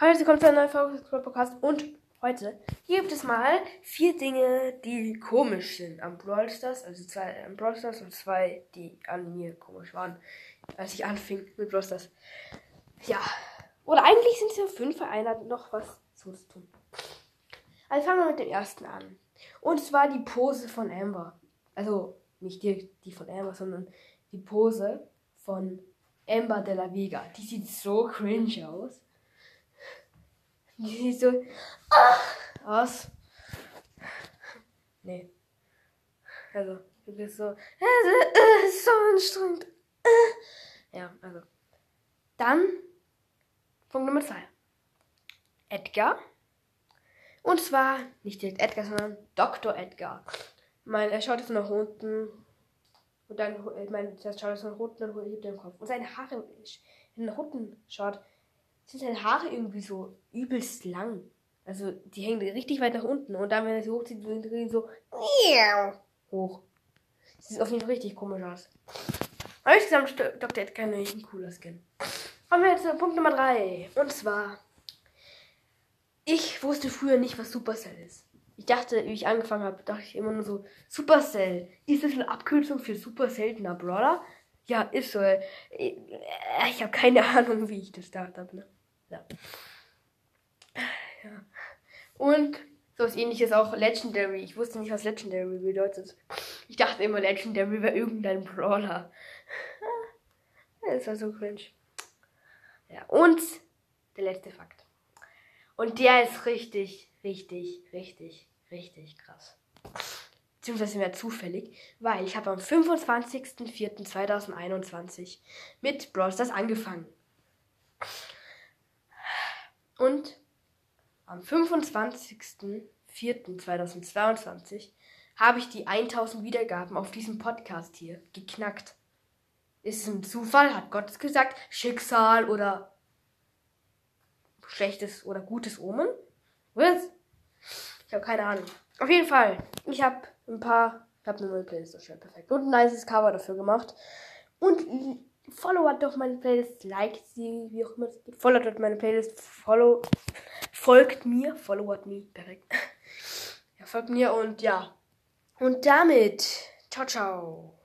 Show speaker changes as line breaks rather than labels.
Heute kommt ein neuer Podcast und heute gibt es mal vier Dinge, die komisch sind am Brawl Stars. Also zwei am Brawl Stars und zwei, die an mir komisch waren, als ich anfing mit Brawl Stars. Ja. Oder eigentlich sind es ja fünf, einer noch was zu tun. Also fangen wir mit dem ersten an. Und zwar die Pose von Amber. Also nicht die, die von Amber, sondern die Pose von Amber de la Vega. Die sieht so cringe aus. Die sieht so ah, aus. Nee. Also, du bist so. Äh, so anstrengend. Ja, also. Dann Punkt Nummer zwei. Edgar. Und zwar nicht direkt Edgar, sondern Dr. Edgar. Mein, er schaut jetzt nach unten und dann, ich meine, der schaut jetzt nach unten und hebt den Kopf. Und seine Haare, wenn er nach unten schaut, sind seine Haare irgendwie so übelst lang. Also, die hängen richtig weit nach unten. Und dann, wenn er sie hochzieht, sind die so hoch. Sieht auf jeden Fall richtig komisch aus. Aber insgesamt, Dr. Edgar ist ein cooler Skin. Kommen wir jetzt zu Punkt Nummer 3. Und zwar, ich wusste früher nicht, was Supercell ist. Ich dachte, wie ich angefangen habe, dachte ich immer nur so, Supercell, ist das eine Abkürzung für super seltener Brawler? Ja, ist so. Ich, ich habe keine Ahnung, wie ich das gedacht habe. Ne? Ja. ja. Und so was ähnliches auch Legendary. Ich wusste nicht, was Legendary bedeutet. Ich dachte immer, Legendary wäre irgendein Brawler. Das war so cringe. Ja, und der letzte Fakt. Und der ist richtig, richtig, richtig, richtig krass. Beziehungsweise mehr zufällig, weil ich habe am 25.04.2021 mit Brawl Stars angefangen. Und am 25.04.2022 habe ich die 1000 Wiedergaben auf diesem Podcast hier geknackt. Ist es ein Zufall? Hat Gott es gesagt? Schicksal oder schlechtes oder gutes Omen? Was? Ich habe keine Ahnung. Auf jeden Fall, ich habe ein paar, ich habe eine neue Playlist erstellt, perfekt. Und ein nices Cover dafür gemacht. Und followt doch meine Playlist, liked sie, wie auch immer es geht. Followt dort meine Playlist, follow, folgt mir, followt me, perfekt. Ja, folgt mir und ja. Und damit, ciao, ciao.